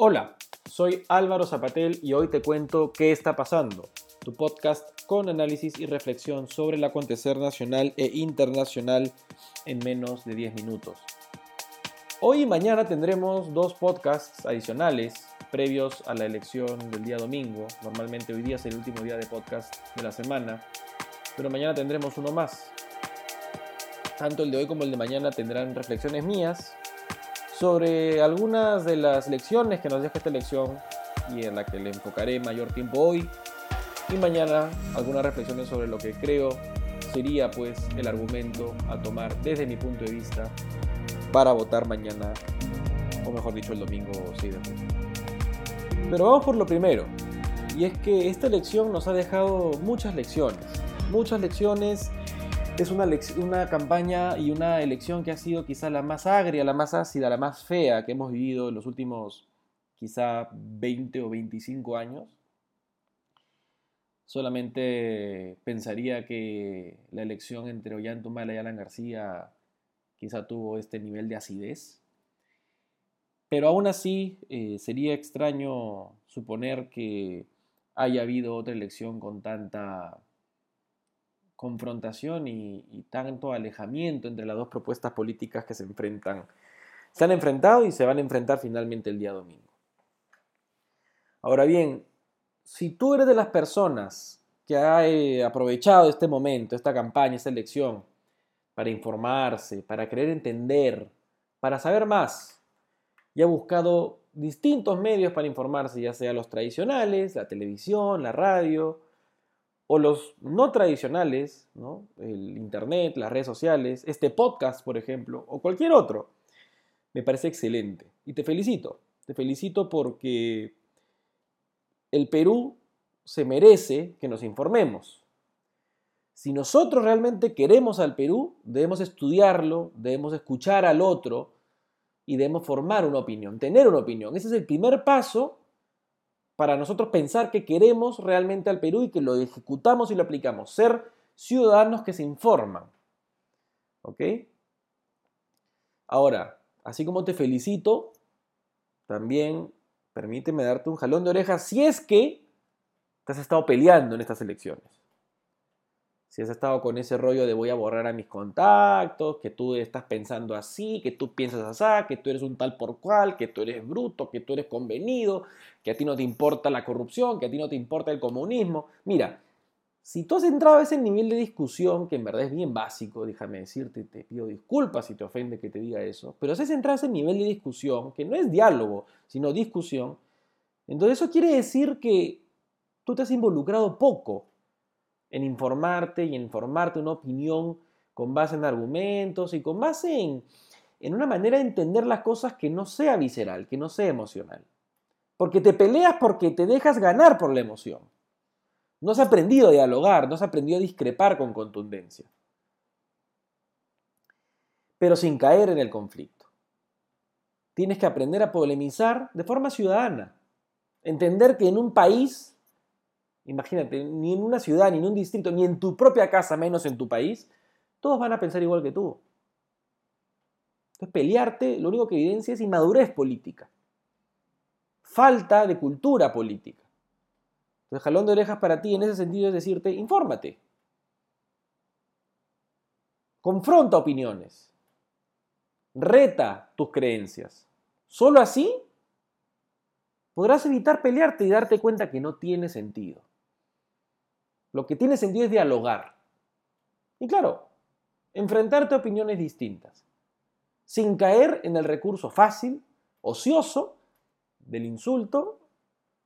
Hola, soy Álvaro Zapatel y hoy te cuento qué está pasando, tu podcast con análisis y reflexión sobre el acontecer nacional e internacional en menos de 10 minutos. Hoy y mañana tendremos dos podcasts adicionales previos a la elección del día domingo. Normalmente hoy día es el último día de podcast de la semana, pero mañana tendremos uno más. Tanto el de hoy como el de mañana tendrán reflexiones mías sobre algunas de las lecciones que nos deja esta elección y en la que le enfocaré mayor tiempo hoy y mañana algunas reflexiones sobre lo que creo sería pues el argumento a tomar desde mi punto de vista para votar mañana o mejor dicho el domingo 6 de junio. Pero vamos por lo primero y es que esta elección nos ha dejado muchas lecciones, muchas lecciones es una, una campaña y una elección que ha sido quizá la más agria, la más ácida, la más fea que hemos vivido en los últimos quizá 20 o 25 años. Solamente pensaría que la elección entre Ollantumala y Alan García quizá tuvo este nivel de acidez. Pero aún así eh, sería extraño suponer que haya habido otra elección con tanta confrontación y, tanto alejamiento entre las dos propuestas políticas que se enfrentan. Se han enfrentado y se van a enfrentar finalmente el día domingo. Ahora bien, si tú eres de las personas que ha eh, aprovechado este momento, esta campaña, esta elección, para informarse, para querer entender, para saber más, y ha buscado distintos medios para informarse, ya sea los tradicionales, la televisión, la radio, o los no tradicionales, el Internet, las redes sociales, este podcast, por ejemplo, o cualquier otro, me parece excelente. Y te felicito, te felicito porque el Perú se merece que nos informemos. Si nosotros realmente queremos al Perú, debemos estudiarlo, debemos escuchar al otro y debemos formar una opinión, tener una opinión. Ese es el primer paso para nosotros pensar que queremos realmente al Perú y que lo ejecutamos y lo aplicamos. Ser ciudadanos que se informan. ¿Ok? Ahora, así como te felicito, también permíteme darte un jalón de orejas si es que te has estado peleando en estas elecciones si has estado con ese rollo de voy a borrar a mis contactos, que tú estás pensando así, que tú piensas así, que tú eres un tal por cual, que tú eres bruto, que tú eres convenido, que a ti no te importa la corrupción, que a ti no te importa el comunismo. Mira, si tú has entrado a ese nivel de discusión, que en verdad es bien básico, déjame decirte, te pido disculpas si te ofende que te diga eso, pero si has entrado a ese nivel de discusión, que no es diálogo, sino discusión, entonces eso quiere decir que tú te has involucrado poco en informarte y en formarte una opinión con base en argumentos y con base en, en una manera de entender las cosas que no sea visceral, que no sea emocional. Porque te peleas porque te dejas ganar por la emoción. No has aprendido a dialogar, no has aprendido a discrepar con contundencia. Pero sin caer en el conflicto. Tienes que aprender a polemizar de forma ciudadana. Entender que en un país Imagínate, ni en una ciudad, ni en un distrito, ni en tu propia casa, menos en tu país, todos van a pensar igual que tú. Entonces, pelearte lo único que evidencia es inmadurez política. Falta de cultura política. Entonces, jalón de orejas para ti en ese sentido es decirte, infórmate. Confronta opiniones. Reta tus creencias. Solo así podrás evitar pelearte y darte cuenta que no tiene sentido. Lo que tiene sentido es dialogar. Y claro, enfrentarte a opiniones distintas, sin caer en el recurso fácil, ocioso, del insulto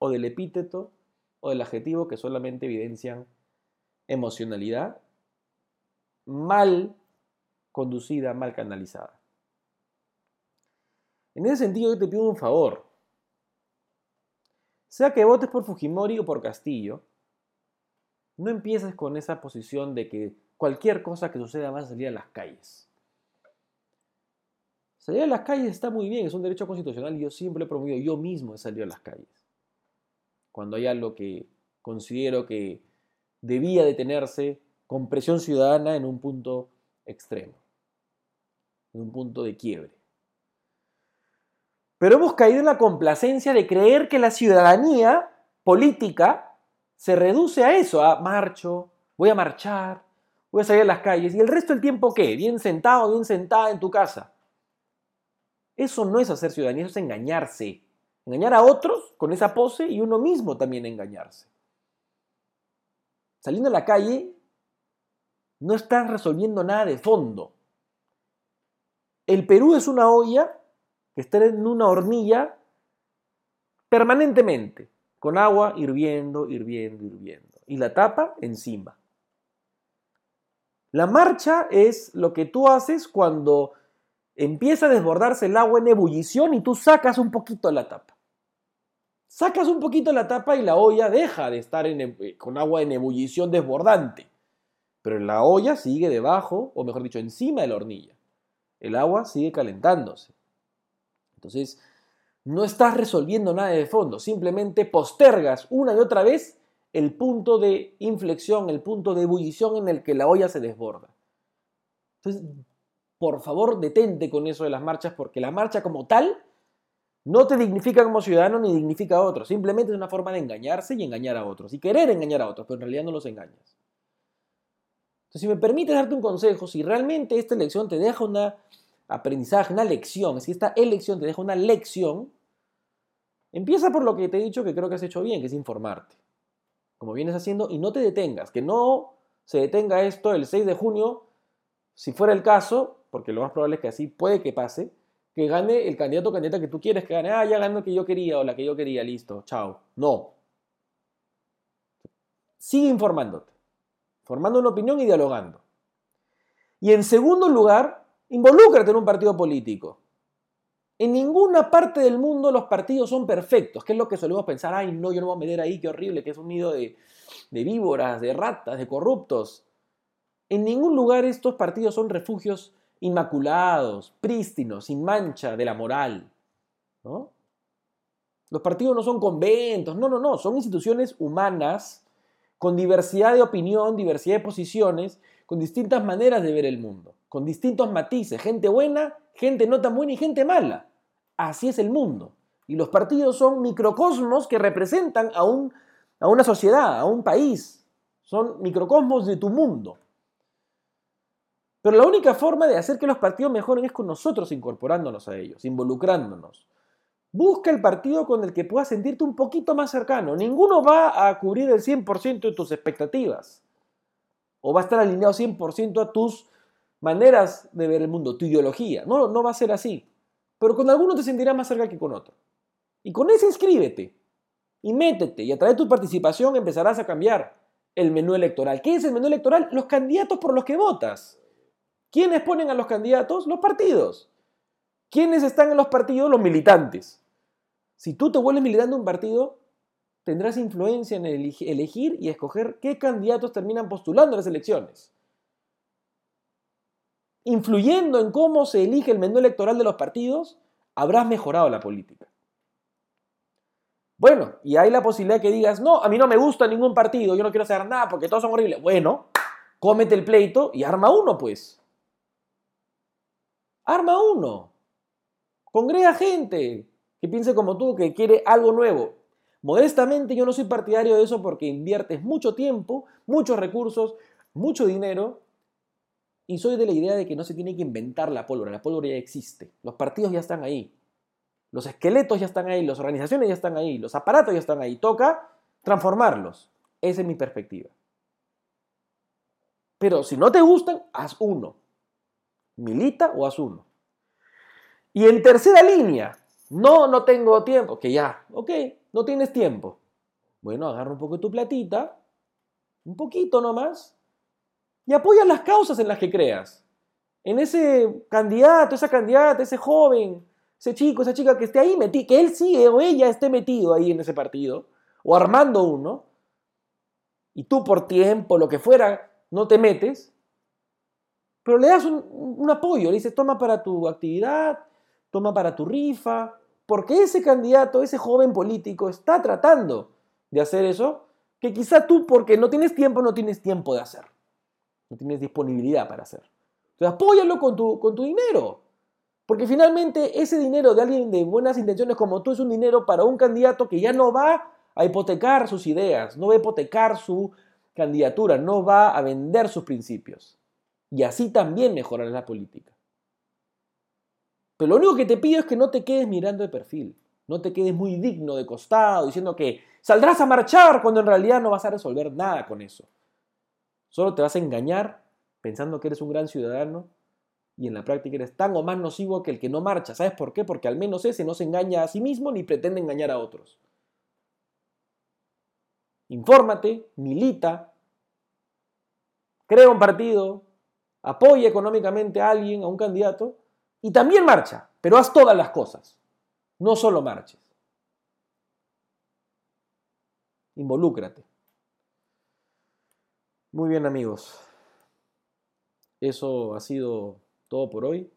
o del epíteto o del adjetivo que solamente evidencian emocionalidad mal conducida, mal canalizada. En ese sentido, yo te pido un favor. Sea que votes por Fujimori o por Castillo, no empieces con esa posición de que cualquier cosa que suceda vas a salir a las calles. Salir a las calles está muy bien, es un derecho constitucional y yo siempre he promovido, yo mismo he salido a las calles. Cuando hay algo que considero que debía detenerse con presión ciudadana en un punto extremo, en un punto de quiebre. Pero hemos caído en la complacencia de creer que la ciudadanía política se reduce a eso, a marcho, voy a marchar, voy a salir a las calles. ¿Y el resto del tiempo qué? Bien sentado, bien sentada en tu casa. Eso no es hacer ciudadanía, eso es engañarse. Engañar a otros con esa pose y uno mismo también engañarse. Saliendo a la calle, no estás resolviendo nada de fondo. El Perú es una olla que está en una hornilla permanentemente, con agua hirviendo, hirviendo, hirviendo. Y la tapa encima. La marcha es lo que tú haces cuando empieza a desbordarse el agua en ebullición y tú sacas un poquito la tapa. Sacas un poquito la tapa y la olla deja de estar con agua en ebullición desbordante. Pero la olla sigue debajo, o mejor dicho, encima de la hornilla. El agua sigue calentándose. Entonces, no estás resolviendo nada de fondo, simplemente postergas una y otra vez el punto de inflexión, el punto de ebullición en el que la olla se desborda. Entonces, por favor, detente con eso de las marchas, porque la marcha como tal no te dignifica como ciudadano ni dignifica a otros. Simplemente es una forma de engañarse y engañar a otros. Y querer engañar a otros, pero en realidad no los engañas. Entonces, si me permites darte un consejo, si realmente esta elección te deja una aprendizaje, una lección, si esta elección te deja una lección, empieza por lo que te he dicho que creo que has hecho bien, que es informarte, como vienes haciendo, y no te detengas, que no se detenga esto el 6 de junio, si fuera el caso, porque lo más probable es que así puede que pase, que gane el candidato o candidata que tú quieres que gane, ah, ya ganó el que yo quería o la que yo quería, listo, chao. No. Sigue informándote, formando una opinión y dialogando. Y en segundo lugar, Involúcrate en un partido político. En ninguna parte del mundo los partidos son perfectos, que es lo que solemos pensar, ay no, yo no voy a meter ahí, qué horrible, que es un nido de, víboras, de ratas, de corruptos. En ningún lugar estos partidos son refugios inmaculados, prístinos, sin mancha de la moral. ¿no? Los partidos no son conventos, no, no, no, son instituciones humanas con diversidad de opinión, diversidad de posiciones, con distintas maneras de ver el mundo con distintos matices, gente buena, gente no tan buena y gente mala. Así es el mundo. Y los partidos son microcosmos que representan a, un, a una sociedad, a un país. Son microcosmos de tu mundo. Pero la única forma de hacer que los partidos mejoren es con nosotros incorporándonos a ellos, involucrándonos. Busca el partido con el que puedas sentirte un poquito más cercano. Ninguno va a cubrir el 100% de tus expectativas. O va a estar alineado 100% a tus maneras de ver el mundo, tu ideología. No, no va a ser así. Pero con algunos te sentirás más cerca que con otros. Y con ese inscríbete y métete y a través de tu participación empezarás a cambiar el menú electoral. ¿Qué es el menú electoral? Los candidatos por los que votas. ¿Quiénes ponen a los candidatos? Los partidos. ¿Quiénes están en los partidos? Los militantes. Si tú te vuelves militante de un partido, tendrás influencia en elegir y escoger qué candidatos terminan postulando en las elecciones influyendo en cómo se elige el menú electoral de los partidos, habrás mejorado la política. Bueno, y hay la posibilidad que digas, no, a mí no me gusta ningún partido, yo no quiero hacer nada porque todos son horribles. Bueno, cómete el pleito y arma uno, pues. Arma uno. Congrega gente que piense como tú, que quiere algo nuevo. Modestamente yo no soy partidario de eso porque inviertes mucho tiempo, muchos recursos, mucho dinero y soy de la idea de que no se tiene que inventar la pólvora, la pólvora ya existe, los partidos ya están ahí, los esqueletos ya están ahí, las organizaciones ya están ahí, los aparatos ya están ahí, toca transformarlos. Esa es mi perspectiva. Pero si no te gustan, haz uno. Milita o haz uno. Y en tercera línea, no, no tengo tiempo, que ya, ok, no tienes tiempo. Bueno, agarra un poco de tu platita, un poquito nomás, y apoya las causas en las que creas. En ese candidato, esa candidata, ese joven, ese chico, esa chica que esté ahí metido, que él sigue o ella esté metido ahí en ese partido, o armando uno, y tú por tiempo, lo que fuera, no te metes, pero le das un, un apoyo, le dices, toma para tu actividad, toma para tu rifa, porque ese candidato, ese joven político está tratando de hacer eso, que quizá tú porque no tienes tiempo, no tienes tiempo de hacer no tienes disponibilidad para hacer. Entonces apóyalo con tu, con tu dinero. Porque finalmente ese dinero de alguien de buenas intenciones como tú es un dinero para un candidato que ya no va a hipotecar sus ideas, no va a hipotecar su candidatura, no va a vender sus principios. Y así también mejorar la política. Pero lo único que te pido es que no te quedes mirando de perfil, no te quedes muy digno de costado diciendo que saldrás a marchar cuando en realidad no vas a resolver nada con eso. Solo te vas a engañar pensando que eres un gran ciudadano y en la práctica eres tan o más nocivo que el que no marcha. ¿Sabes por qué? Porque al menos ese no se engaña a sí mismo ni pretende engañar a otros. Infórmate, milita, crea un partido, apoya económicamente a alguien, a un candidato, y también marcha, pero haz todas las cosas, no solo marches. Involúcrate. Muy bien amigos, eso ha sido todo por hoy.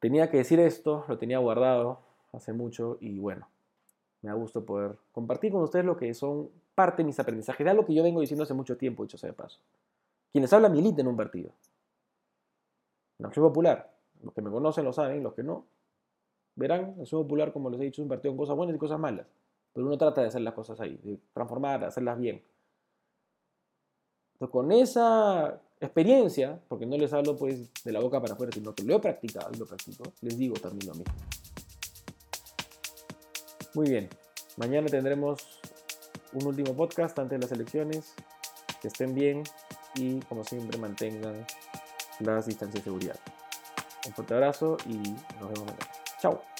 Tenía que decir esto, lo tenía guardado hace mucho y bueno, me da gusto poder compartir con ustedes lo que son parte de mis aprendizajes, de algo que yo vengo diciendo hace mucho tiempo, dicho sea de paso. Quienes hablan militen en un partido. La Acción Popular, los que me conocen lo saben, los que no, verán la Acción Popular, como les he dicho, es un partido con cosas buenas y cosas malas. Pero uno trata de hacer las cosas ahí, de transformar, de hacerlas bien. Con esa experiencia, porque no les hablo pues de la boca para afuera, sino que lo he practicado y lo practico, les digo también lo mismo. Muy bien, mañana tendremos un último podcast antes de las elecciones. Que estén bien y como siempre mantengan las distancias de seguridad. Un fuerte abrazo y nos vemos mañana. Chao.